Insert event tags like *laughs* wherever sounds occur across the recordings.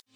times.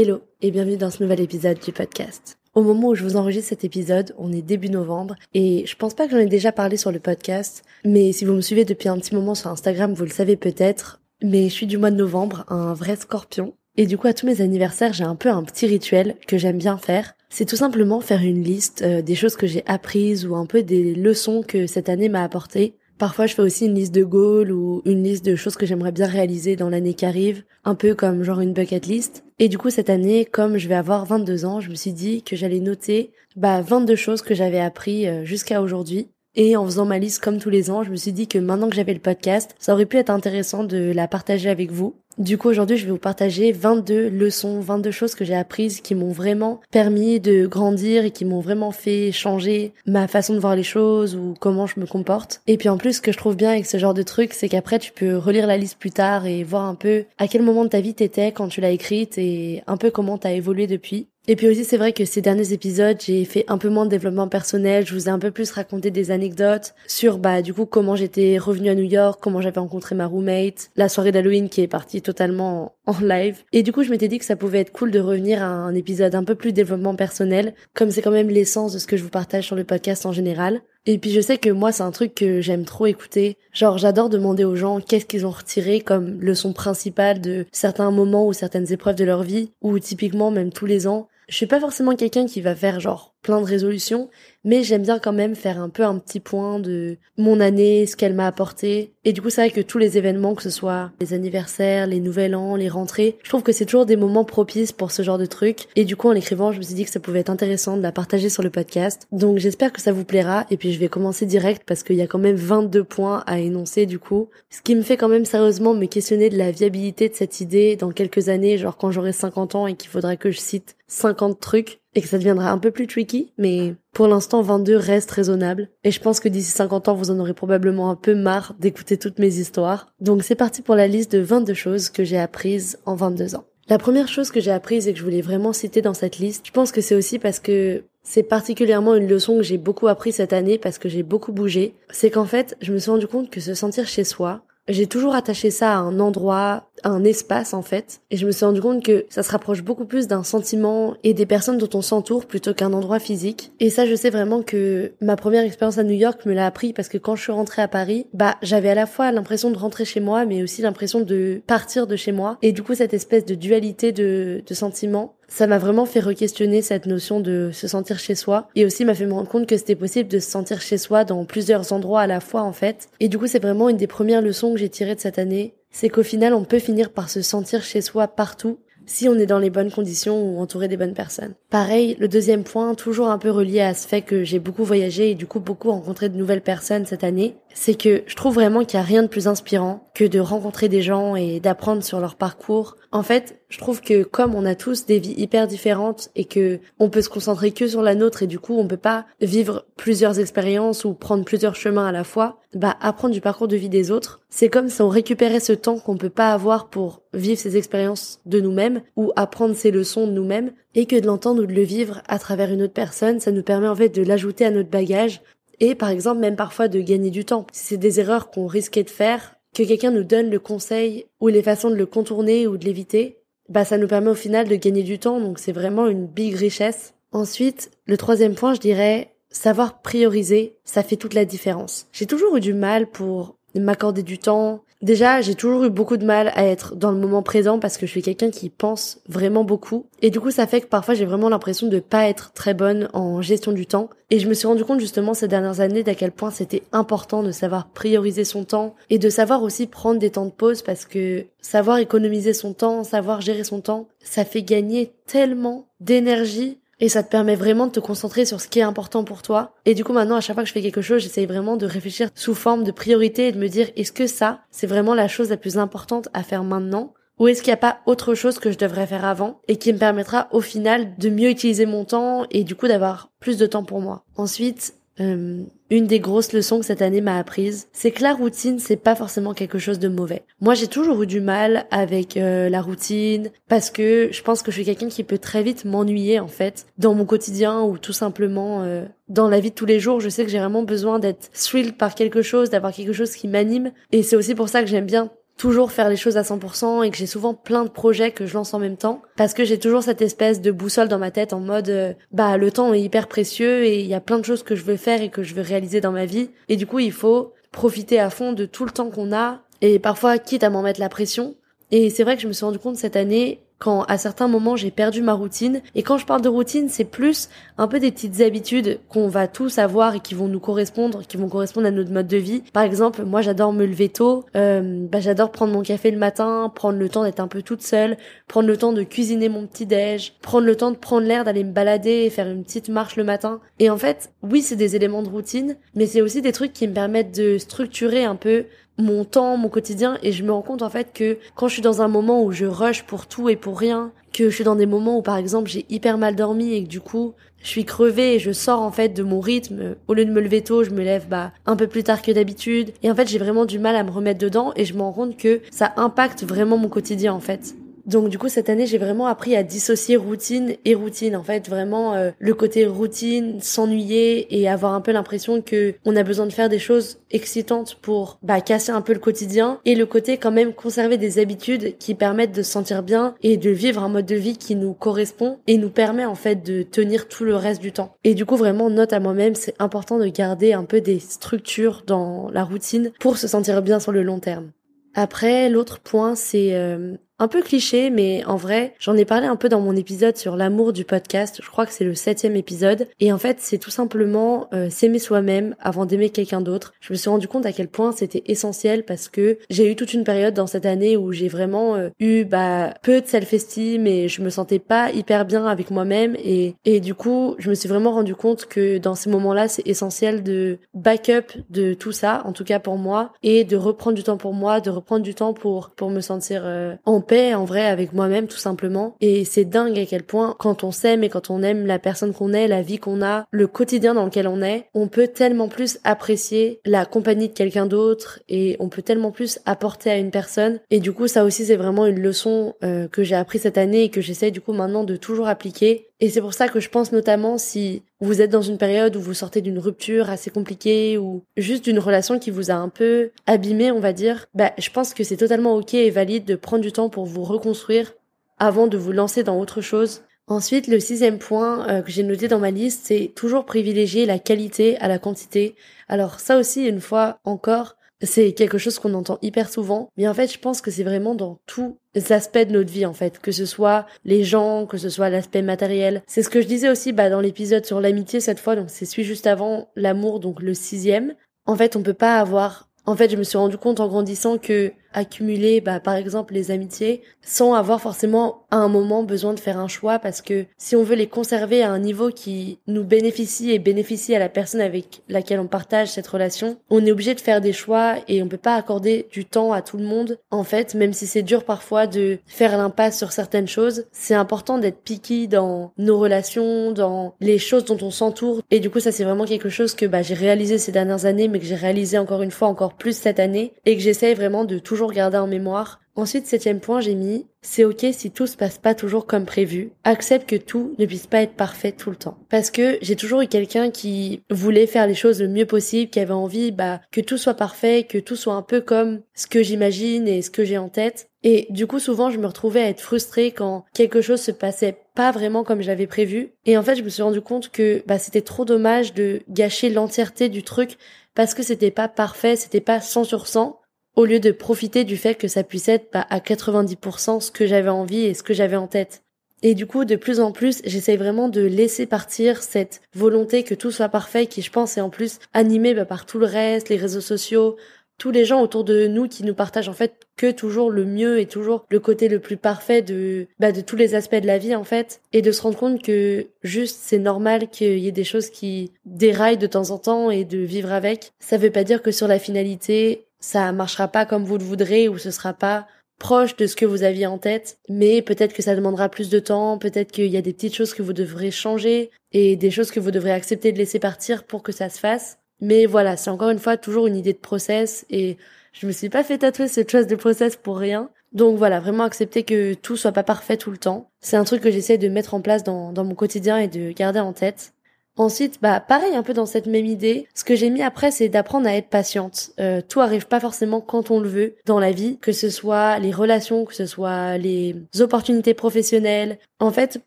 Hello et bienvenue dans ce nouvel épisode du podcast. Au moment où je vous enregistre cet épisode, on est début novembre et je pense pas que j'en ai déjà parlé sur le podcast, mais si vous me suivez depuis un petit moment sur Instagram, vous le savez peut-être, mais je suis du mois de novembre, un vrai scorpion. Et du coup, à tous mes anniversaires, j'ai un peu un petit rituel que j'aime bien faire. C'est tout simplement faire une liste euh, des choses que j'ai apprises ou un peu des leçons que cette année m'a apportées. Parfois, je fais aussi une liste de goals ou une liste de choses que j'aimerais bien réaliser dans l'année qui arrive, un peu comme genre une bucket list. Et du coup, cette année, comme je vais avoir 22 ans, je me suis dit que j'allais noter bah 22 choses que j'avais appris euh, jusqu'à aujourd'hui. Et en faisant ma liste comme tous les ans, je me suis dit que maintenant que j'avais le podcast, ça aurait pu être intéressant de la partager avec vous. Du coup, aujourd'hui, je vais vous partager 22 leçons, 22 choses que j'ai apprises qui m'ont vraiment permis de grandir et qui m'ont vraiment fait changer ma façon de voir les choses ou comment je me comporte. Et puis en plus, ce que je trouve bien avec ce genre de truc, c'est qu'après, tu peux relire la liste plus tard et voir un peu à quel moment de ta vie t'étais quand tu l'as écrite et un peu comment t'as évolué depuis. Et puis aussi, c'est vrai que ces derniers épisodes, j'ai fait un peu moins de développement personnel. Je vous ai un peu plus raconté des anecdotes sur, bah, du coup, comment j'étais revenue à New York, comment j'avais rencontré ma roommate, la soirée d'Halloween qui est partie totalement en live. Et du coup, je m'étais dit que ça pouvait être cool de revenir à un épisode un peu plus développement personnel, comme c'est quand même l'essence de ce que je vous partage sur le podcast en général. Et puis je sais que moi c'est un truc que j'aime trop écouter. Genre j'adore demander aux gens qu'est-ce qu'ils ont retiré comme leçon principale de certains moments ou certaines épreuves de leur vie, ou typiquement même tous les ans. Je suis pas forcément quelqu'un qui va faire genre plein de résolutions, mais j'aime bien quand même faire un peu un petit point de mon année, ce qu'elle m'a apporté. Et du coup, c'est vrai que tous les événements, que ce soit les anniversaires, les nouvel an, les rentrées, je trouve que c'est toujours des moments propices pour ce genre de trucs. Et du coup, en l'écrivant, je me suis dit que ça pouvait être intéressant de la partager sur le podcast. Donc j'espère que ça vous plaira. Et puis je vais commencer direct parce qu'il y a quand même 22 points à énoncer du coup. Ce qui me fait quand même sérieusement me questionner de la viabilité de cette idée dans quelques années, genre quand j'aurai 50 ans et qu'il faudra que je cite 50 trucs et que ça deviendra un peu plus tricky, mais pour l'instant 22 reste raisonnable. Et je pense que d'ici 50 ans, vous en aurez probablement un peu marre d'écouter toutes mes histoires. Donc c'est parti pour la liste de 22 choses que j'ai apprises en 22 ans. La première chose que j'ai apprise et que je voulais vraiment citer dans cette liste, je pense que c'est aussi parce que c'est particulièrement une leçon que j'ai beaucoup appris cette année parce que j'ai beaucoup bougé. C'est qu'en fait, je me suis rendu compte que se sentir chez soi, j'ai toujours attaché ça à un endroit, à un espace en fait, et je me suis rendu compte que ça se rapproche beaucoup plus d'un sentiment et des personnes dont on s'entoure plutôt qu'un endroit physique. Et ça, je sais vraiment que ma première expérience à New York me l'a appris parce que quand je suis rentrée à Paris, bah j'avais à la fois l'impression de rentrer chez moi, mais aussi l'impression de partir de chez moi. Et du coup, cette espèce de dualité de, de sentiments, ça m'a vraiment fait re-questionner cette notion de se sentir chez soi et aussi m'a fait me rendre compte que c'était possible de se sentir chez soi dans plusieurs endroits à la fois en fait. Et du coup, c'est vraiment une des premières leçons que j'ai tirées de cette année, c'est qu'au final, on peut finir par se sentir chez soi partout si on est dans les bonnes conditions ou entouré des bonnes personnes. Pareil, le deuxième point, toujours un peu relié à ce fait que j'ai beaucoup voyagé et du coup beaucoup rencontré de nouvelles personnes cette année, c'est que je trouve vraiment qu'il n'y a rien de plus inspirant que de rencontrer des gens et d'apprendre sur leur parcours. En fait, je trouve que comme on a tous des vies hyper différentes et que on peut se concentrer que sur la nôtre et du coup on peut pas vivre plusieurs expériences ou prendre plusieurs chemins à la fois, bah apprendre du parcours de vie des autres, c'est comme si on récupérait ce temps qu'on peut pas avoir pour vivre ces expériences de nous-mêmes ou apprendre ces leçons de nous-mêmes et que de l'entendre ou de le vivre à travers une autre personne, ça nous permet en fait de l'ajouter à notre bagage et par exemple même parfois de gagner du temps. Si c'est des erreurs qu'on risquait de faire, que quelqu'un nous donne le conseil ou les façons de le contourner ou de l'éviter, bah ça nous permet au final de gagner du temps, donc c'est vraiment une big richesse. Ensuite, le troisième point, je dirais, savoir prioriser, ça fait toute la différence. J'ai toujours eu du mal pour m'accorder du temps. Déjà, j'ai toujours eu beaucoup de mal à être dans le moment présent parce que je suis quelqu'un qui pense vraiment beaucoup. Et du coup, ça fait que parfois j'ai vraiment l'impression de pas être très bonne en gestion du temps. Et je me suis rendu compte justement ces dernières années d'à quel point c'était important de savoir prioriser son temps et de savoir aussi prendre des temps de pause parce que savoir économiser son temps, savoir gérer son temps, ça fait gagner tellement d'énergie et ça te permet vraiment de te concentrer sur ce qui est important pour toi. Et du coup, maintenant, à chaque fois que je fais quelque chose, j'essaye vraiment de réfléchir sous forme de priorité et de me dire, est-ce que ça, c'est vraiment la chose la plus importante à faire maintenant? Ou est-ce qu'il n'y a pas autre chose que je devrais faire avant et qui me permettra au final de mieux utiliser mon temps et du coup d'avoir plus de temps pour moi? Ensuite, euh, une des grosses leçons que cette année m'a apprise, c'est que la routine, c'est pas forcément quelque chose de mauvais. Moi, j'ai toujours eu du mal avec euh, la routine parce que je pense que je suis quelqu'un qui peut très vite m'ennuyer en fait dans mon quotidien ou tout simplement euh, dans la vie de tous les jours. Je sais que j'ai vraiment besoin d'être thrilled par quelque chose, d'avoir quelque chose qui m'anime et c'est aussi pour ça que j'aime bien toujours faire les choses à 100% et que j'ai souvent plein de projets que je lance en même temps parce que j'ai toujours cette espèce de boussole dans ma tête en mode euh, bah le temps est hyper précieux et il y a plein de choses que je veux faire et que je veux réaliser dans ma vie. Et du coup il faut profiter à fond de tout le temps qu'on a et parfois quitte à m'en mettre la pression. Et c'est vrai que je me suis rendu compte cette année quand à certains moments j'ai perdu ma routine. Et quand je parle de routine, c'est plus un peu des petites habitudes qu'on va tous avoir et qui vont nous correspondre, qui vont correspondre à notre mode de vie. Par exemple, moi j'adore me lever tôt, euh, bah, j'adore prendre mon café le matin, prendre le temps d'être un peu toute seule, prendre le temps de cuisiner mon petit déj, prendre le temps de prendre l'air, d'aller me balader et faire une petite marche le matin. Et en fait, oui, c'est des éléments de routine, mais c'est aussi des trucs qui me permettent de structurer un peu mon temps, mon quotidien et je me rends compte en fait que quand je suis dans un moment où je rush pour tout et pour rien, que je suis dans des moments où par exemple j'ai hyper mal dormi et que du coup je suis crevée et je sors en fait de mon rythme, au lieu de me lever tôt, je me lève bah un peu plus tard que d'habitude et en fait j'ai vraiment du mal à me remettre dedans et je me rends compte que ça impacte vraiment mon quotidien en fait. Donc du coup cette année j'ai vraiment appris à dissocier routine et routine en fait vraiment euh, le côté routine s'ennuyer et avoir un peu l'impression que on a besoin de faire des choses excitantes pour bah casser un peu le quotidien et le côté quand même conserver des habitudes qui permettent de se sentir bien et de vivre un mode de vie qui nous correspond et nous permet en fait de tenir tout le reste du temps. Et du coup vraiment note à moi-même c'est important de garder un peu des structures dans la routine pour se sentir bien sur le long terme. Après, l'autre point, c'est euh, un peu cliché, mais en vrai, j'en ai parlé un peu dans mon épisode sur l'amour du podcast. Je crois que c'est le septième épisode. Et en fait, c'est tout simplement euh, s'aimer soi-même avant d'aimer quelqu'un d'autre. Je me suis rendu compte à quel point c'était essentiel parce que j'ai eu toute une période dans cette année où j'ai vraiment euh, eu bah peu de self-esteem et je me sentais pas hyper bien avec moi-même et et du coup, je me suis vraiment rendu compte que dans ces moments-là, c'est essentiel de backup de tout ça, en tout cas pour moi, et de reprendre du temps pour moi, de reprendre du temps pour pour me sentir euh, en paix en vrai avec moi-même tout simplement. Et c'est dingue à quel point quand on s'aime et quand on aime la personne qu'on est, la vie qu'on a, le quotidien dans lequel on est, on peut tellement plus apprécier la compagnie de quelqu'un d'autre et on peut tellement plus apporter à une personne. Et du coup ça aussi c'est vraiment une leçon euh, que j'ai appris cette année et que j'essaye du coup maintenant de toujours appliquer Et c'est pour ça que je pense notamment si vous êtes dans une période où vous sortez d'une rupture assez compliquée ou juste d'une relation qui vous a un peu abîmé, on va dire, bah, je pense que c'est totalement ok et valide de prendre du temps pour vous reconstruire avant de vous lancer dans autre chose. Ensuite, le sixième point euh, que j'ai noté dans ma liste, c'est toujours privilégier la qualité à la quantité. Alors ça aussi, une fois encore, c'est quelque chose qu'on entend hyper souvent, mais en fait, je pense que c'est vraiment dans tous les aspects de notre vie, en fait, que ce soit les gens, que ce soit l'aspect matériel. C'est ce que je disais aussi bah, dans l'épisode sur l'amitié cette fois, donc c'est celui juste avant l'amour, donc le sixième. En fait, on peut pas avoir en fait, je me suis rendu compte en grandissant que accumuler, bah, par exemple, les amitiés, sans avoir forcément à un moment besoin de faire un choix, parce que si on veut les conserver à un niveau qui nous bénéficie et bénéficie à la personne avec laquelle on partage cette relation, on est obligé de faire des choix et on peut pas accorder du temps à tout le monde. En fait, même si c'est dur parfois de faire l'impasse sur certaines choses, c'est important d'être picky dans nos relations, dans les choses dont on s'entoure. Et du coup, ça c'est vraiment quelque chose que bah, j'ai réalisé ces dernières années, mais que j'ai réalisé encore une fois encore plus cette année et que j'essaye vraiment de toujours garder en mémoire. Ensuite, septième point, j'ai mis, c'est ok si tout se passe pas toujours comme prévu. Accepte que tout ne puisse pas être parfait tout le temps. Parce que j'ai toujours eu quelqu'un qui voulait faire les choses le mieux possible, qui avait envie, bah, que tout soit parfait, que tout soit un peu comme ce que j'imagine et ce que j'ai en tête. Et du coup, souvent, je me retrouvais à être frustrée quand quelque chose se passait pas vraiment comme j'avais prévu. Et en fait, je me suis rendu compte que, bah, c'était trop dommage de gâcher l'entièreté du truc parce que c'était pas parfait, c'était pas 100 sur 100, au lieu de profiter du fait que ça puisse être bah, à 90% ce que j'avais envie et ce que j'avais en tête. Et du coup, de plus en plus, j'essaye vraiment de laisser partir cette volonté que tout soit parfait, qui je pense est en plus animée bah, par tout le reste, les réseaux sociaux, tous les gens autour de nous qui nous partagent en fait que toujours le mieux et toujours le côté le plus parfait de bah, de tous les aspects de la vie en fait et de se rendre compte que juste c'est normal qu'il y ait des choses qui déraillent de temps en temps et de vivre avec ça veut pas dire que sur la finalité ça marchera pas comme vous le voudrez ou ce sera pas proche de ce que vous aviez en tête, mais peut-être que ça demandera plus de temps, peut-être qu'il y a des petites choses que vous devrez changer et des choses que vous devrez accepter de laisser partir pour que ça se fasse. Mais voilà, c'est encore une fois toujours une idée de process et je me suis pas fait tatouer cette chose de process pour rien. Donc voilà, vraiment accepter que tout soit pas parfait tout le temps. C'est un truc que j'essaie de mettre en place dans, dans mon quotidien et de garder en tête. Ensuite, bah pareil un peu dans cette même idée. Ce que j'ai mis après, c'est d'apprendre à être patiente. Euh, tout arrive pas forcément quand on le veut dans la vie, que ce soit les relations, que ce soit les opportunités professionnelles. En fait,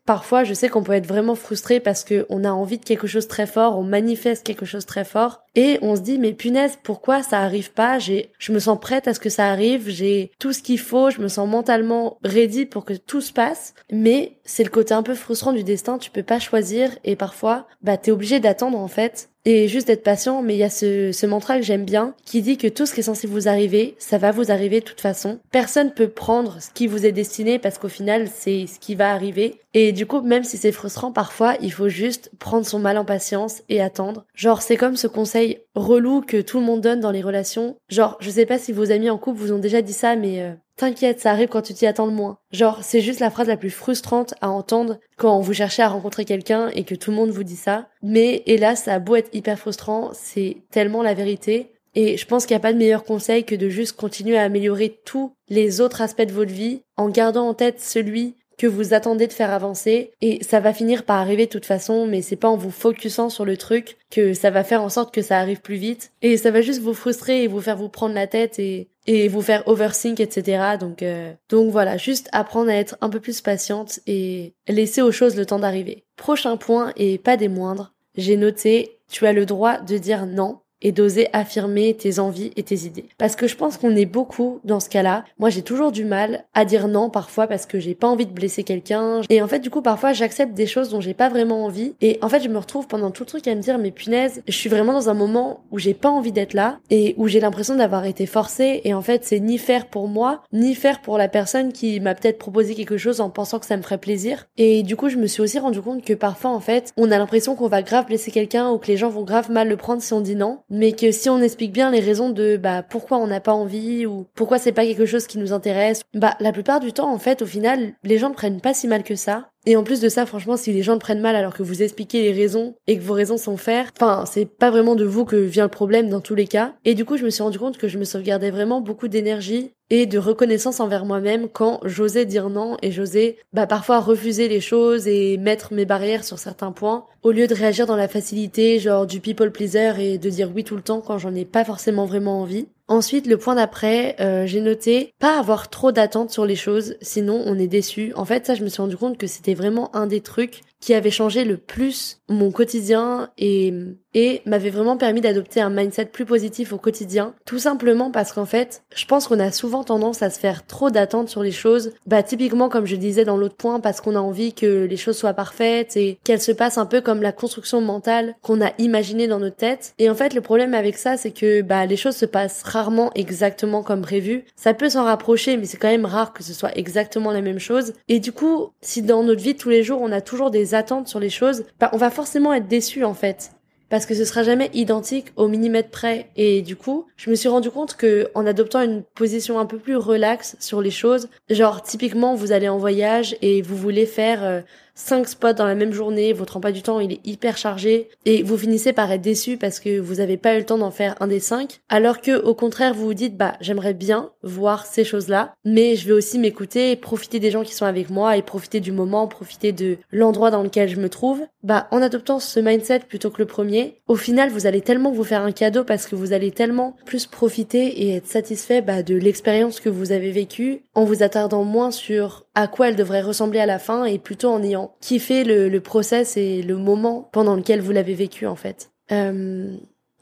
parfois, je sais qu'on peut être vraiment frustré parce que on a envie de quelque chose très fort, on manifeste quelque chose très fort, et on se dit mais punaise, pourquoi ça arrive pas? J'ai, je me sens prête à ce que ça arrive, j'ai tout ce qu'il faut, je me sens mentalement ready pour que tout se passe, mais c'est le côté un peu frustrant du destin. Tu peux pas choisir et parfois, bah t'es obligé d'attendre en fait et juste d'être patient, mais il y a ce, ce mantra que j'aime bien qui dit que tout ce qui est censé vous arriver, ça va vous arriver de toute façon. Personne peut prendre ce qui vous est destiné parce qu'au final, c'est ce qui va arriver. Et du coup, même si c'est frustrant parfois, il faut juste prendre son mal en patience et attendre. Genre, c'est comme ce conseil relou que tout le monde donne dans les relations. Genre, je sais pas si vos amis en couple vous ont déjà dit ça, mais euh, T'inquiète, ça arrive quand tu t'y attends le moins. Genre, c'est juste la phrase la plus frustrante à entendre quand vous cherchez à rencontrer quelqu'un et que tout le monde vous dit ça. Mais hélas, ça a beau être hyper frustrant, c'est tellement la vérité. Et je pense qu'il n'y a pas de meilleur conseil que de juste continuer à améliorer tous les autres aspects de votre vie en gardant en tête celui que vous attendez de faire avancer. Et ça va finir par arriver de toute façon mais c'est pas en vous focusant sur le truc que ça va faire en sorte que ça arrive plus vite. Et ça va juste vous frustrer et vous faire vous prendre la tête et et vous faire overthink etc donc euh, donc voilà juste apprendre à être un peu plus patiente et laisser aux choses le temps d'arriver. Prochain point et pas des moindres j'ai noté tu as le droit de dire non et d'oser affirmer tes envies et tes idées. Parce que je pense qu'on est beaucoup dans ce cas-là. Moi, j'ai toujours du mal à dire non parfois parce que j'ai pas envie de blesser quelqu'un. Et en fait, du coup, parfois, j'accepte des choses dont j'ai pas vraiment envie. Et en fait, je me retrouve pendant tout le truc à me dire, mais punaise, je suis vraiment dans un moment où j'ai pas envie d'être là et où j'ai l'impression d'avoir été forcée. Et en fait, c'est ni faire pour moi, ni faire pour la personne qui m'a peut-être proposé quelque chose en pensant que ça me ferait plaisir. Et du coup, je me suis aussi rendu compte que parfois, en fait, on a l'impression qu'on va grave blesser quelqu'un ou que les gens vont grave mal le prendre si on dit non mais que si on explique bien les raisons de bah pourquoi on n'a pas envie ou pourquoi c'est pas quelque chose qui nous intéresse, bah la plupart du temps en fait au final les gens ne prennent pas si mal que ça Et en plus de ça, franchement, si les gens le prennent mal alors que vous expliquez les raisons et que vos raisons sont faire, enfin, c'est pas vraiment de vous que vient le problème dans tous les cas. Et du coup, je me suis rendu compte que je me sauvegardais vraiment beaucoup d'énergie et de reconnaissance envers moi-même quand j'osais dire non et j'osais bah parfois refuser les choses et mettre mes barrières sur certains points au lieu de réagir dans la facilité genre du people pleaser et de dire oui tout le temps quand j'en ai pas forcément vraiment envie. Ensuite, le point d'après, euh, j'ai noté pas avoir trop d'attentes sur les choses, sinon on est déçu. En fait, ça, je me suis rendu compte que c'était vraiment un des trucs qui avait changé le plus mon quotidien et et m'avait vraiment permis d'adopter un mindset plus positif au quotidien, tout simplement parce qu'en fait, je pense qu'on a souvent tendance à se faire trop d'attentes sur les choses, bah typiquement comme je disais dans l'autre point, parce qu'on a envie que les choses soient parfaites et qu'elles se passent un peu comme la construction mentale qu'on a imaginée dans notre tête. Et en fait, le problème avec ça, c'est que bah les choses se passent rarement exactement comme prévu. Ça peut s'en rapprocher, mais c'est quand même rare que ce soit exactement la même chose. Et du coup, si dans notre vie de tous les jours, on a toujours des attentes sur les choses, bah on va forcément être déçu en fait parce que ce sera jamais identique au millimètre près. Et du coup, je me suis rendu compte que en adoptant une position un peu plus relaxe sur les choses, genre typiquement vous allez en voyage et vous voulez faire euh, 5 spots dans la même journée, votre emploi du temps il est hyper chargé et vous finissez par être déçu parce que vous avez pas eu le temps d'en faire un des 5 alors que au contraire vous vous dites bah j'aimerais bien voir ces choses-là mais je vais aussi m'écouter, profiter des gens qui sont avec moi et profiter du moment, profiter de l'endroit dans lequel je me trouve. Bah en adoptant ce mindset plutôt que le premier, au final vous allez tellement vous faire un cadeau parce que vous allez tellement plus profiter et être satisfait bah, de l'expérience que vous avez vécue en vous attardant moins sur à quoi elle devrait ressembler à la fin et plutôt en ayant kiffé le, le process et le moment pendant lequel vous l'avez vécu en fait. Euh,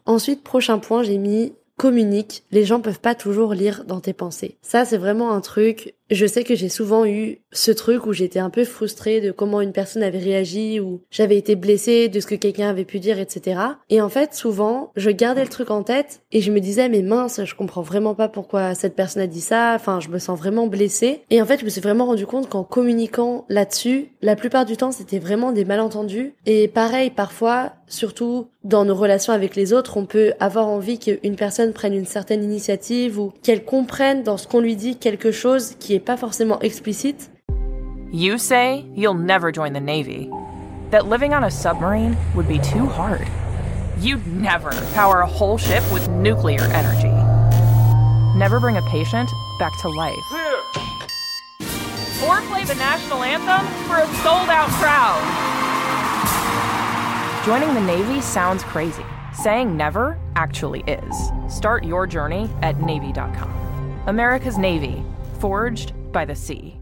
ensuite, prochain point, j'ai mis communique. Les gens peuvent pas toujours lire dans tes pensées. Ça, c'est vraiment un truc je sais que j'ai souvent eu ce truc où j'étais un peu frustrée de comment une personne avait réagi ou j'avais été blessée de ce que quelqu'un avait pu dire, etc. Et en fait, souvent, je gardais le truc en tête et je me disais, mais mince, je comprends vraiment pas pourquoi cette personne a dit ça. Enfin, je me sens vraiment blessée. Et en fait, je me suis vraiment rendu compte qu'en communiquant là-dessus, la plupart du temps, c'était vraiment des malentendus. Et pareil, parfois, surtout dans nos relations avec les autres, on peut avoir envie qu'une personne prenne une certaine initiative ou qu'elle comprenne dans ce qu'on lui dit quelque chose qui est pas forcément explicite. You say you'll never join the Navy, that living on a submarine would be too hard. You'd never power a whole ship with nuclear energy. Never bring a patient back to life. Or play the national anthem for a sold out crowd. Joining the Navy sounds crazy. Saying never actually is. Start your journey at Navy.com. America's Navy, forged by the sea.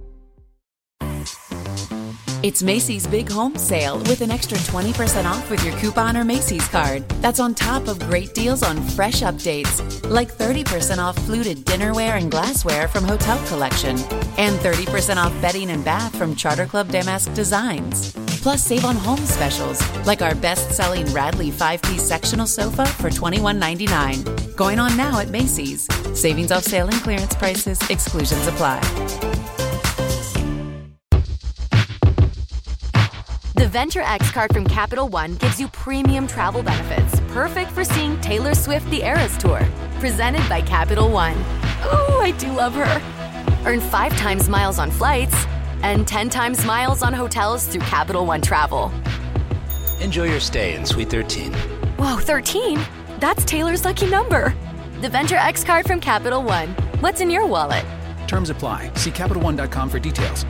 It's Macy's Big Home Sale with an extra 20% off with your coupon or Macy's card. That's on top of great deals on fresh updates, like 30% off fluted dinnerware and glassware from Hotel Collection, and 30% off bedding and bath from Charter Club Damask Designs. Plus, save on home specials, like our best selling Radley 5 piece sectional sofa for $21.99. Going on now at Macy's. Savings off sale and clearance prices, exclusions apply. The Venture X card from Capital One gives you premium travel benefits, perfect for seeing Taylor Swift the Eras Tour. Presented by Capital One. Oh, I do love her. Earn five times miles on flights and 10 times miles on hotels through Capital One Travel. Enjoy your stay in Suite 13. Whoa, 13? That's Taylor's lucky number. The Venture X card from Capital One. What's in your wallet? Terms apply. See CapitalOne.com for details.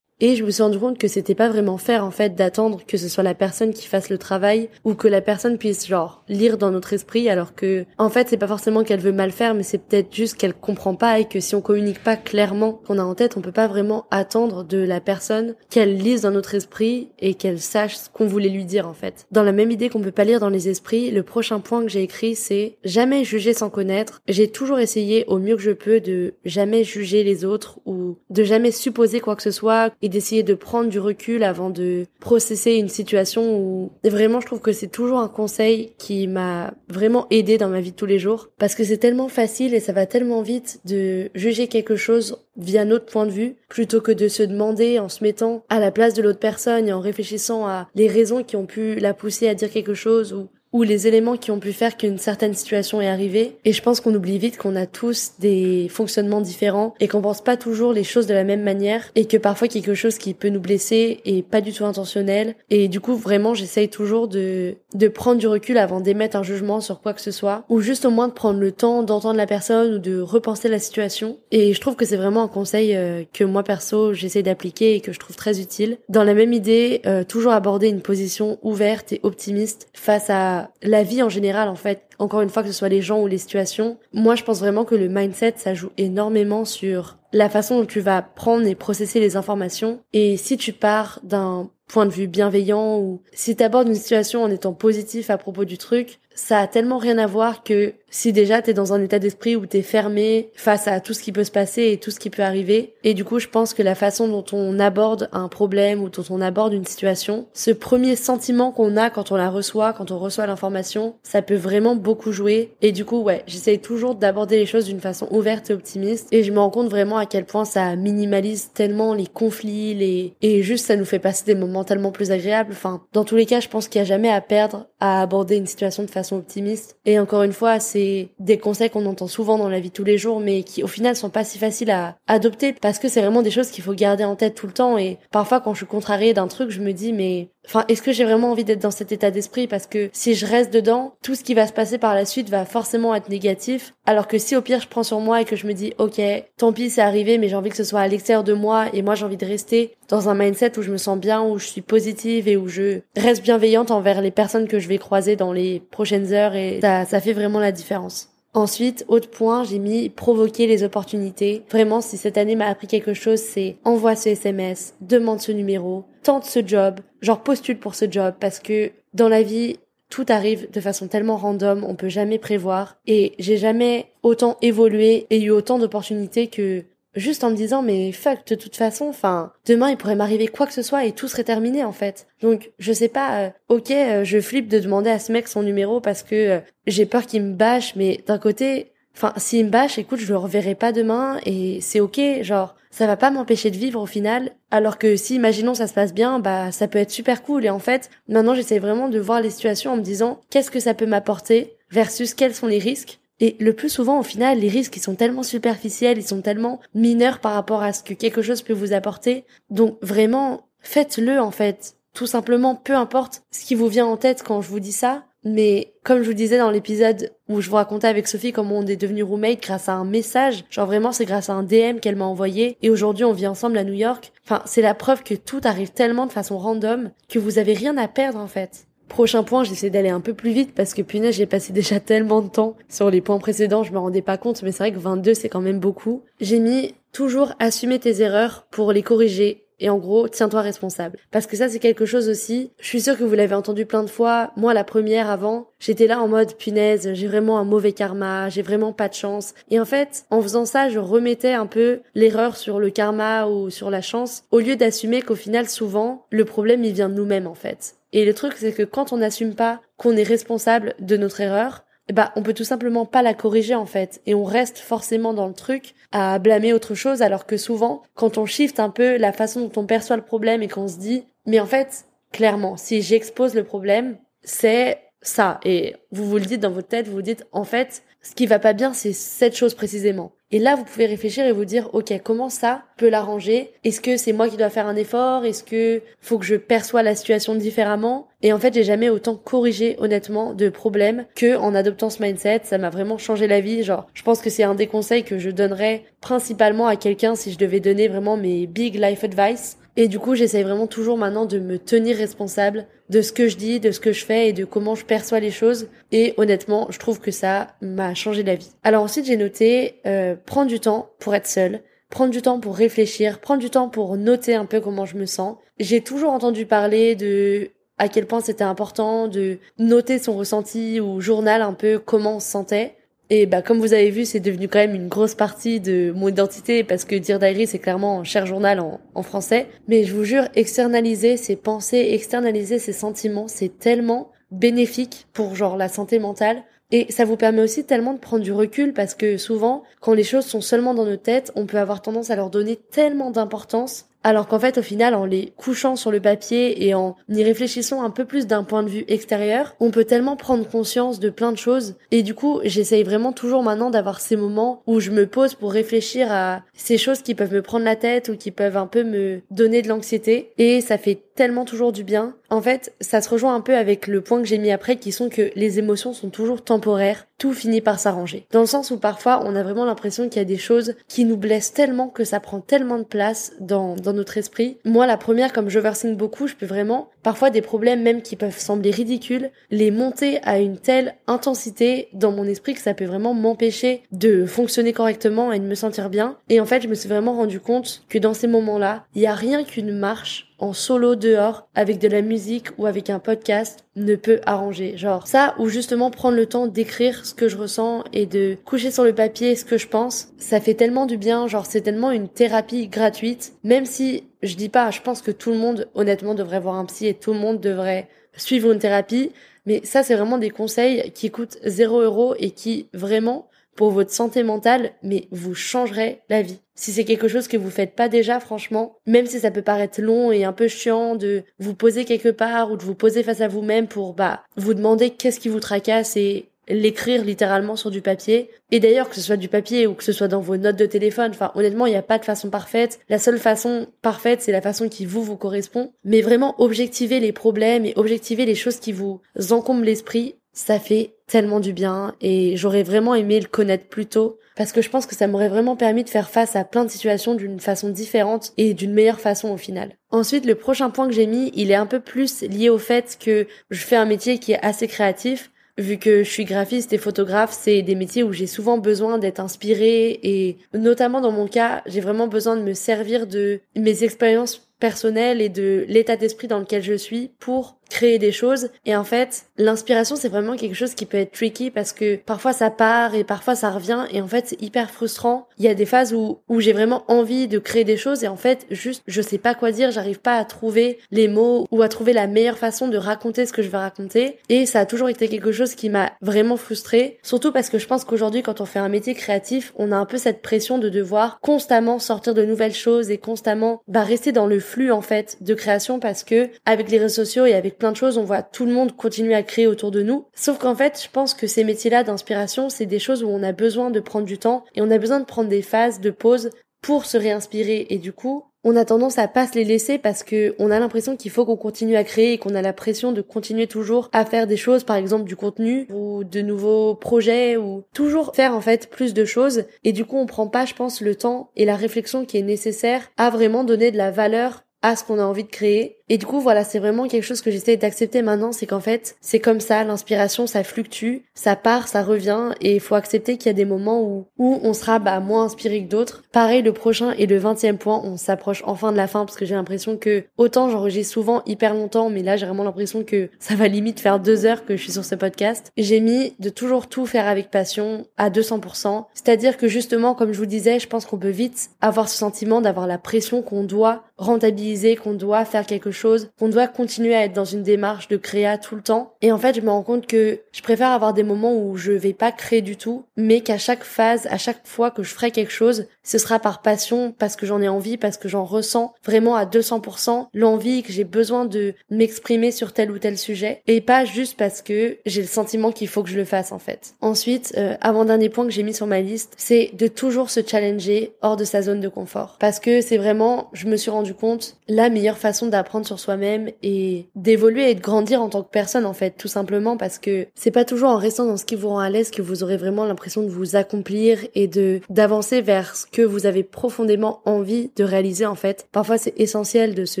Et je me suis rendu compte que c'était pas vraiment faire en fait d'attendre que ce soit la personne qui fasse le travail ou que la personne puisse genre lire dans notre esprit alors que en fait c'est pas forcément qu'elle veut mal faire mais c'est peut-être juste qu'elle comprend pas et que si on communique pas clairement qu'on a en tête on peut pas vraiment attendre de la personne qu'elle lise dans notre esprit et qu'elle sache ce qu'on voulait lui dire en fait. Dans la même idée qu'on peut pas lire dans les esprits, le prochain point que j'ai écrit c'est jamais juger sans connaître. J'ai toujours essayé au mieux que je peux de jamais juger les autres ou de jamais supposer quoi que ce soit et d'essayer de prendre du recul avant de processer une situation où vraiment je trouve que c'est toujours un conseil qui m'a vraiment aidé dans ma vie de tous les jours parce que c'est tellement facile et ça va tellement vite de juger quelque chose via notre point de vue plutôt que de se demander en se mettant à la place de l'autre personne et en réfléchissant à les raisons qui ont pu la pousser à dire quelque chose ou ou les éléments qui ont pu faire qu'une certaine situation est arrivée. Et je pense qu'on oublie vite qu'on a tous des fonctionnements différents et qu'on pense pas toujours les choses de la même manière et que parfois quelque chose qui peut nous blesser est pas du tout intentionnel. Et du coup, vraiment, j'essaye toujours de, de prendre du recul avant d'émettre un jugement sur quoi que ce soit ou juste au moins de prendre le temps d'entendre la personne ou de repenser la situation. Et je trouve que c'est vraiment un conseil euh, que moi perso j'essaie d'appliquer et que je trouve très utile. Dans la même idée, euh, toujours aborder une position ouverte et optimiste face à la vie en général en fait. Encore une fois que ce soit les gens ou les situations. Moi je pense vraiment que le mindset ça joue énormément sur la façon dont tu vas prendre et processer les informations. Et si tu pars d'un point de vue bienveillant ou si tu abordes une situation en étant positif à propos du truc, ça a tellement rien à voir que si déjà t'es dans un état d'esprit où t'es fermé face à tout ce qui peut se passer et tout ce qui peut arriver. Et du coup, je pense que la façon dont on aborde un problème ou dont on aborde une situation, ce premier sentiment qu'on a quand on la reçoit, quand on reçoit l'information, ça peut vraiment beaucoup jouer. Et du coup, ouais, j'essaye toujours d'aborder les choses d'une façon ouverte et optimiste. Et je me rends compte vraiment à quel point ça minimalise tellement les conflits, les, et juste ça nous fait passer des moments tellement plus agréables. Enfin, dans tous les cas, je pense qu'il y a jamais à perdre à aborder une situation de façon optimiste. Et encore une fois, c'est des conseils qu'on entend souvent dans la vie tous les jours, mais qui au final sont pas si faciles à adopter parce que c'est vraiment des choses qu'il faut garder en tête tout le temps. Et parfois, quand je suis contrariée d'un truc, je me dis, mais Enfin, est-ce que j'ai vraiment envie d'être dans cet état d'esprit? Parce que si je reste dedans, tout ce qui va se passer par la suite va forcément être négatif. Alors que si au pire je prends sur moi et que je me dis, ok, tant pis, c'est arrivé, mais j'ai envie que ce soit à l'extérieur de moi et moi j'ai envie de rester dans un mindset où je me sens bien, où je suis positive et où je reste bienveillante envers les personnes que je vais croiser dans les prochaines heures et ça, ça fait vraiment la différence. Ensuite, autre point, j'ai mis provoquer les opportunités. Vraiment, si cette année m'a appris quelque chose, c'est envoie ce SMS, demande ce numéro, tente ce job, genre postule pour ce job parce que dans la vie, tout arrive de façon tellement random, on peut jamais prévoir. Et j'ai jamais autant évolué et eu autant d'opportunités que juste en me disant mais fuck de toute façon enfin demain il pourrait m'arriver quoi que ce soit et tout serait terminé en fait. Donc je sais pas euh, ok euh, je flippe de demander à ce mec son numéro parce que euh, j'ai peur qu'il me bâche mais d'un côté enfin s'il me bâche écoute je le reverrai pas demain et c'est ok genre ça va pas m'empêcher de vivre au final alors que si imaginons ça se passe bien bah ça peut être super cool et en fait maintenant j'essaie vraiment de voir les situations en me disant qu'est-ce que ça peut m'apporter versus quels sont les risques? Et le plus souvent, au final, les risques, ils sont tellement superficiels, ils sont tellement mineurs par rapport à ce que quelque chose peut vous apporter. Donc vraiment, faites-le en fait. Tout simplement, peu importe ce qui vous vient en tête quand je vous dis ça. Mais comme je vous disais dans l'épisode où je vous racontais avec Sophie comment on est devenu roommate grâce à un message, genre vraiment c'est grâce à un DM qu'elle m'a envoyé et aujourd'hui on vit ensemble à New York. Enfin, c'est la preuve que tout arrive tellement de façon random que vous avez rien à perdre en fait. Prochain point, j'essaie d'aller un peu plus vite parce que punaise, j'ai passé *laughs* déjà tellement de temps sur les points précédents, je me rendais pas compte, mais c'est vrai que 22 c'est quand même beaucoup. J'ai mis toujours assumer tes erreurs pour les corriger et en gros, tiens-toi responsable. Parce que ça, c'est quelque chose aussi. Je suis sûre que vous l'avez entendu plein de fois. Moi, la première avant, j'étais là en mode punaise, j'ai vraiment un mauvais karma, j'ai vraiment pas de chance. Et en fait, en faisant ça, je remettais un peu l'erreur sur le karma ou sur la chance, au lieu d'assumer qu'au final, souvent, le problème, il vient de nous-mêmes, en fait. Et le truc, c'est que quand on n'assume pas qu'on est responsable de notre erreur, bah, on peut tout simplement pas la corriger en fait. Et on reste forcément dans le truc à blâmer autre chose alors que souvent quand on shift un peu la façon dont on perçoit le problème et qu'on se dit mais en fait clairement si j'expose le problème c'est ça. Et vous vous le dites dans votre tête vous vous dites en fait ce qui va pas bien c'est cette chose précisément et là, vous pouvez réfléchir et vous dire, OK, comment ça peut l'arranger? Est-ce que c'est moi qui dois faire un effort? Est-ce que faut que je perçois la situation différemment? Et en fait, j'ai jamais autant corrigé, honnêtement, de problèmes que en adoptant ce mindset. Ça m'a vraiment changé la vie. Genre, je pense que c'est un des conseils que je donnerais principalement à quelqu'un si je devais donner vraiment mes big life advice. Et du coup, j'essaie vraiment toujours maintenant de me tenir responsable de ce que je dis, de ce que je fais et de comment je perçois les choses. Et honnêtement, je trouve que ça m'a changé la vie. Alors ensuite, j'ai noté euh, prendre du temps pour être seule, prendre du temps pour réfléchir, prendre du temps pour noter un peu comment je me sens. J'ai toujours entendu parler de à quel point c'était important de noter son ressenti ou journal un peu comment on se sentait. Et bah comme vous avez vu, c'est devenu quand même une grosse partie de mon identité parce que Dear Diary c'est clairement un cher journal en, en, français. Mais je vous jure, externaliser ses pensées, externaliser ses sentiments, c'est tellement bénéfique pour genre la santé mentale. Et ça vous permet aussi tellement de prendre du recul parce que souvent, quand les choses sont seulement dans nos têtes, on peut avoir tendance à leur donner tellement d'importance alors qu'en fait au final en les couchant sur le papier et en y réfléchissant un peu plus d'un point de vue extérieur, on peut tellement prendre conscience de plein de choses. Et du coup j'essaye vraiment toujours maintenant d'avoir ces moments où je me pose pour réfléchir à ces choses qui peuvent me prendre la tête ou qui peuvent un peu me donner de l'anxiété. Et ça fait tellement toujours du bien. En fait, ça se rejoint un peu avec le point que j'ai mis après qui sont que les émotions sont toujours temporaires, tout finit par s'arranger. Dans le sens où parfois on a vraiment l'impression qu'il y a des choses qui nous blessent tellement que ça prend tellement de place dans, notre esprit. Moi la première, comme je versine beaucoup, je peux vraiment, parfois des problèmes même qui peuvent sembler ridicules, les monter à une telle intensité dans mon esprit que ça peut vraiment m'empêcher de fonctionner correctement et de me sentir bien. Et en fait je me suis vraiment rendu compte que dans ces moments-là, il y a rien qu'une marche en solo dehors avec de la musique ou avec un podcast ne peut arranger. Genre ça ou justement prendre le temps d'écrire ce que je ressens et de coucher sur le papier ce que je pense, ça fait tellement du bien, genre c'est tellement une thérapie gratuite, même si je dis pas, je pense que tout le monde honnêtement devrait voir un psy et tout le monde devrait suivre une thérapie, mais ça c'est vraiment des conseils qui coûtent 0 euros et qui vraiment pour votre santé mentale, mais vous changerez la vie. Si c'est quelque chose que vous faites pas déjà, franchement, même si ça peut paraître long et un peu chiant de vous poser quelque part ou de vous poser face à vous-même pour, bah, vous demander qu'est-ce qui vous tracasse et l'écrire littéralement sur du papier. Et d'ailleurs, que ce soit du papier ou que ce soit dans vos notes de téléphone, enfin, honnêtement, il n'y a pas de façon parfaite. La seule façon parfaite, c'est la façon qui vous, vous correspond. Mais vraiment, objectiver les problèmes et objectiver les choses qui vous encombrent l'esprit, ça fait tellement du bien et j'aurais vraiment aimé le connaître plus tôt parce que je pense que ça m'aurait vraiment permis de faire face à plein de situations d'une façon différente et d'une meilleure façon au final. Ensuite, le prochain point que j'ai mis, il est un peu plus lié au fait que je fais un métier qui est assez créatif. Vu que je suis graphiste et photographe, c'est des métiers où j'ai souvent besoin d'être inspirée et notamment dans mon cas, j'ai vraiment besoin de me servir de mes expériences personnelles et de l'état d'esprit dans lequel je suis pour créer des choses. Et en fait, l'inspiration, c'est vraiment quelque chose qui peut être tricky parce que parfois ça part et parfois ça revient et en fait, c'est hyper frustrant. Il y a des phases où, où j'ai vraiment envie de créer des choses et en fait, juste, je sais pas quoi dire, j'arrive pas à trouver les mots ou à trouver la meilleure façon de raconter ce que je veux raconter. Et ça a toujours été quelque chose qui m'a vraiment frustrée. Surtout parce que je pense qu'aujourd'hui, quand on fait un métier créatif, on a un peu cette pression de devoir constamment sortir de nouvelles choses et constamment, bah, rester dans le flux, en fait, de création parce que avec les réseaux sociaux et avec de choses, on voit tout le monde continuer à créer autour de nous. Sauf qu'en fait, je pense que ces métiers-là d'inspiration, c'est des choses où on a besoin de prendre du temps et on a besoin de prendre des phases de pause pour se réinspirer. Et du coup, on a tendance à pas se les laisser parce que on a l'impression qu'il faut qu'on continue à créer et qu'on a la pression de continuer toujours à faire des choses, par exemple du contenu ou de nouveaux projets ou toujours faire en fait plus de choses. Et du coup, on prend pas, je pense, le temps et la réflexion qui est nécessaire à vraiment donner de la valeur à ce qu'on a envie de créer et du coup, voilà, c'est vraiment quelque chose que j'essaie d'accepter maintenant, c'est qu'en fait, c'est comme ça, l'inspiration, ça fluctue, ça part, ça revient, et il faut accepter qu'il y a des moments où, où on sera bah, moins inspiré que d'autres. Pareil, le prochain et le vingtième point, on s'approche enfin de la fin, parce que j'ai l'impression que, autant j'enregistre souvent hyper longtemps, mais là, j'ai vraiment l'impression que ça va limite faire deux heures que je suis sur ce podcast. J'ai mis de toujours tout faire avec passion, à 200%. C'est-à-dire que justement, comme je vous disais, je pense qu'on peut vite avoir ce sentiment d'avoir la pression qu'on doit rentabiliser, qu'on doit faire quelque chose, qu'on doit continuer à être dans une démarche de créa tout le temps. Et en fait, je me rends compte que je préfère avoir des moments où je vais pas créer du tout, mais qu'à chaque phase, à chaque fois que je ferai quelque chose, ce sera par passion, parce que j'en ai envie, parce que j'en ressens vraiment à 200% l'envie, que j'ai besoin de m'exprimer sur tel ou tel sujet, et pas juste parce que j'ai le sentiment qu'il faut que je le fasse en fait. Ensuite, euh, avant-dernier point que j'ai mis sur ma liste, c'est de toujours se challenger hors de sa zone de confort. Parce que c'est vraiment, je me suis rendu compte, la meilleure façon d'apprendre sur soi-même et d'évoluer et de grandir en tant que personne en fait, tout simplement parce que c'est pas toujours en restant dans ce qui vous rend à l'aise que vous aurez vraiment l'impression de vous accomplir et de d'avancer vers ce que vous avez profondément envie de réaliser en fait. Parfois c'est essentiel de se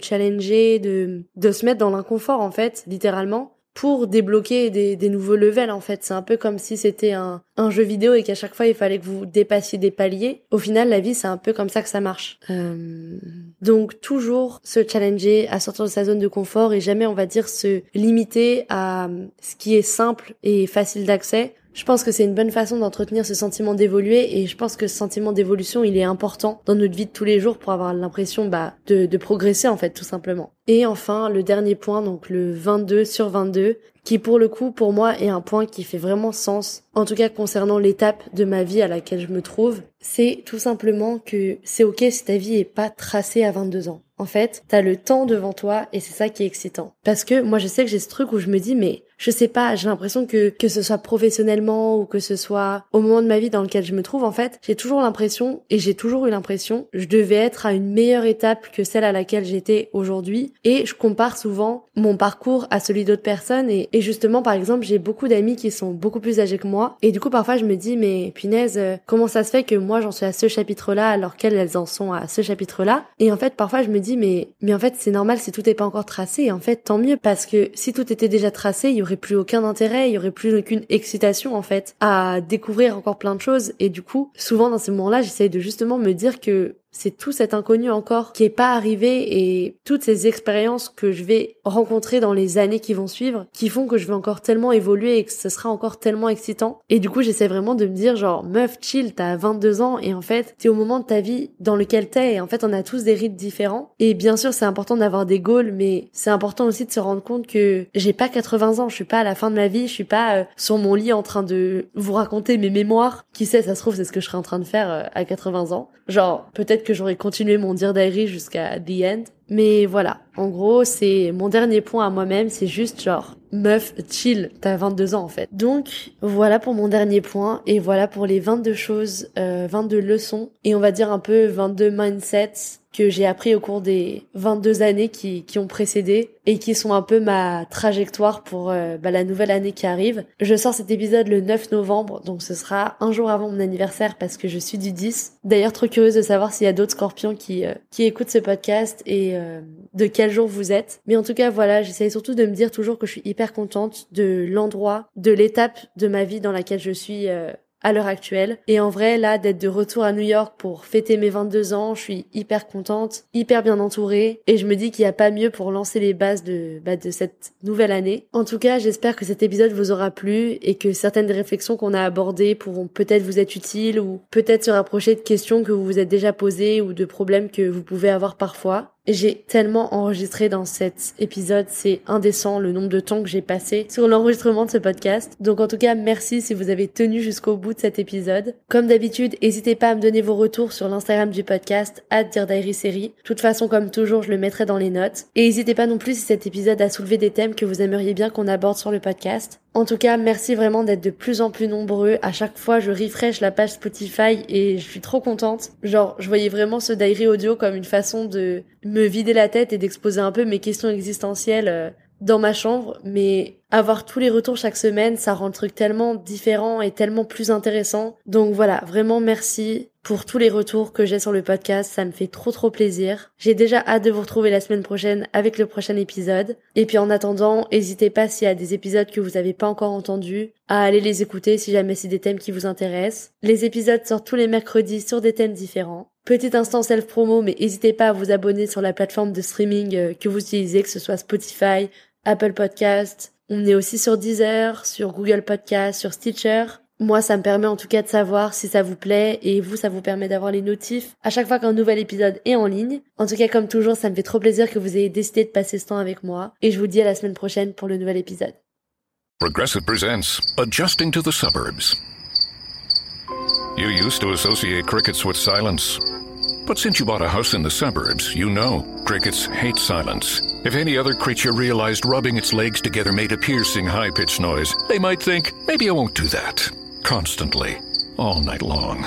challenger, de de se mettre dans l'inconfort en fait, littéralement pour débloquer des, des nouveaux levels en fait. C'est un peu comme si c'était un, un jeu vidéo et qu'à chaque fois il fallait que vous dépassiez des paliers. Au final, la vie c'est un peu comme ça que ça marche. Euh... Donc toujours se challenger à sortir de sa zone de confort et jamais on va dire se limiter à ce qui est simple et facile d'accès Je pense que c'est une bonne façon d'entretenir ce sentiment d'évoluer et je pense que ce sentiment d'évolution, il est important dans notre vie de tous les jours pour avoir l'impression bah, de, progresser en fait tout simplement. Et enfin, le dernier point, donc le 22 sur 22, qui pour le coup pour moi est un point qui fait vraiment sens, en tout cas concernant l'étape de ma vie à laquelle je me trouve, c'est tout simplement que c'est ok si ta vie est pas tracée à 22 ans. En fait, t'as le temps devant toi et c'est ça qui est excitant. Parce que moi je sais que j'ai ce truc où je me dis mais je sais pas, j'ai l'impression que que ce soit professionnellement ou que ce soit au moment de ma vie dans lequel je me trouve, en fait, j'ai toujours l'impression et j'ai toujours eu l'impression, je devais être à une meilleure étape que celle à laquelle j'étais aujourd'hui. Et je compare souvent mon parcours à celui d'autres personnes et, justement, par exemple, j'ai beaucoup d'amis qui sont beaucoup plus âgés que moi et du coup, parfois, je me dis mais punaise, euh, comment ça se fait que moi j'en suis à ce chapitre-là alors qu'elles elles en sont à ce chapitre-là? Et en fait, parfois, je me dis mais mais en fait, c'est normal si tout est pas encore tracé. Et en fait, tant mieux parce que si tout était déjà tracé, plus aucun intérêt, il y aurait plus aucune excitation en fait à découvrir encore plein de choses. Et du coup, souvent dans ces moments-là, j'essaye de justement me dire que c'est tout cet inconnu encore qui est pas arrivé et toutes ces expériences que je vais rencontrer dans les années qui vont suivre qui font que je vais encore tellement évoluer et que ce sera encore tellement excitant. Et du coup, j'essaie vraiment de me dire genre meuf chill, t'as 22 ans et en fait, t'es au moment de ta vie dans lequel t'es et en fait, on a tous des rythmes différents. Et bien sûr, c'est important d'avoir des goals, mais c'est important aussi de se rendre compte que j'ai pas 80 ans, je suis pas à la fin de ma vie, je suis pas euh, sur mon lit en train de vous raconter mes mémoires. Qui sait, ça se trouve, c'est ce que je serais en train de faire euh, à 80 ans. Genre, peut-être que j'aurais continué mon Dear Diary jusqu'à the end. Mais voilà, en gros, c'est mon dernier point à moi-même, c'est juste genre, meuf, chill, t'as 22 ans en fait. Donc, voilà pour mon dernier point, et voilà pour les 22 choses, euh, 22 leçons, et on va dire un peu 22 mindsets que j'ai appris au cours des 22 années qui, qui ont précédé et qui sont un peu ma trajectoire pour euh, bah, la nouvelle année qui arrive. Je sors cet épisode le 9 novembre, donc ce sera un jour avant mon anniversaire parce que je suis du 10. D'ailleurs, trop curieuse de savoir s'il y a d'autres scorpions qui, euh, qui écoutent ce podcast et euh, de quel jour vous êtes. Mais en tout cas, voilà, j'essaie surtout de me dire toujours que je suis hyper contente de l'endroit, de l'étape de ma vie dans laquelle je suis à l'heure actuelle. Et en vrai, là, d'être de retour à New York pour fêter mes 22 ans, je suis hyper contente, hyper bien entourée, et je me dis qu'il n'y a pas mieux pour lancer les bases de, bah, de cette nouvelle année. En tout cas, j'espère que cet épisode vous aura plu et que certaines des réflexions qu'on a abordées pourront peut-être vous être utiles ou peut-être se rapprocher de questions que vous vous êtes déjà posées ou de problèmes que vous pouvez avoir parfois. J'ai tellement enregistré dans cet épisode, c'est indécent le nombre de temps que j'ai passé sur l'enregistrement de ce podcast. Donc en tout cas, merci si vous avez tenu jusqu'au bout de cet épisode. Comme d'habitude, n'hésitez pas à me donner vos retours sur l'Instagram du podcast, à. De toute façon, comme toujours, je le mettrai dans les notes. Et n'hésitez pas non plus si cet épisode a soulevé des thèmes que vous aimeriez bien qu'on aborde sur le podcast. En tout cas, merci vraiment d'être de plus en plus nombreux. À chaque fois, je refresh la page Spotify et je suis trop contente. Genre, je voyais vraiment ce diary audio comme une façon de me vider la tête et d'exposer un peu mes questions existentielles euh, dans ma chambre, mais avoir tous les retours chaque semaine, ça rend le truc tellement différent et tellement plus intéressant. Donc voilà, vraiment merci pour tous les retours que j'ai sur le podcast, ça me fait trop trop plaisir. J'ai déjà hâte de vous retrouver la semaine prochaine avec le prochain épisode. Et puis en attendant, n'hésitez pas s'il y a des épisodes que vous n'avez pas encore entendus, à aller les écouter si jamais c'est des thèmes qui vous intéressent. Les épisodes sortent tous les mercredis sur des thèmes différents. Petit instant self-promo, mais n'hésitez pas à vous abonner sur la plateforme de streaming euh, que vous utilisez, que ce soit Spotify, Apple Podcast. On est aussi sur Deezer, sur Google Podcast, sur Stitcher. Moi, ça me permet en tout cas de savoir si ça vous plaît et vous, ça vous permet d'avoir les notifs à chaque fois qu'un nouvel épisode est en ligne. En tout cas, comme toujours, ça me fait trop plaisir que vous ayez décidé de passer ce temps avec moi et je vous dis à la semaine prochaine pour le nouvel épisode. Progressive presents Adjusting to the Suburbs. You used to associate crickets with silence. But since you bought a house in the suburbs, you know crickets hate silence. If any other creature realized rubbing its legs together made a piercing high pitched noise, they might think, maybe I won't do that. Constantly. All night long.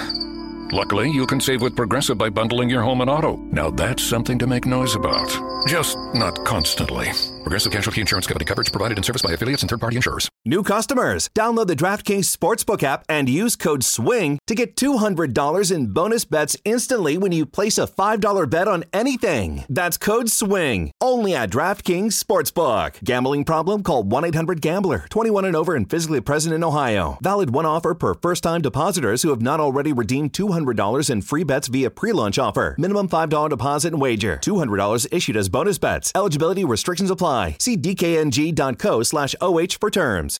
Luckily, you can save with Progressive by bundling your home and auto. Now that's something to make noise about. Just not constantly. Progressive Casualty Insurance Company coverage provided in service by affiliates and third party insurers. New customers, download the DraftKings Sportsbook app and use code SWING to get $200 in bonus bets instantly when you place a $5 bet on anything. That's code SWING, only at DraftKings Sportsbook. Gambling problem? Call 1 800 Gambler, 21 and over and physically present in Ohio. Valid one offer per first time depositors who have not already redeemed $200 in free bets via pre launch offer. Minimum $5 deposit and wager. $200 issued as bonus bets. Eligibility restrictions apply. See DKNG.co slash OH for terms.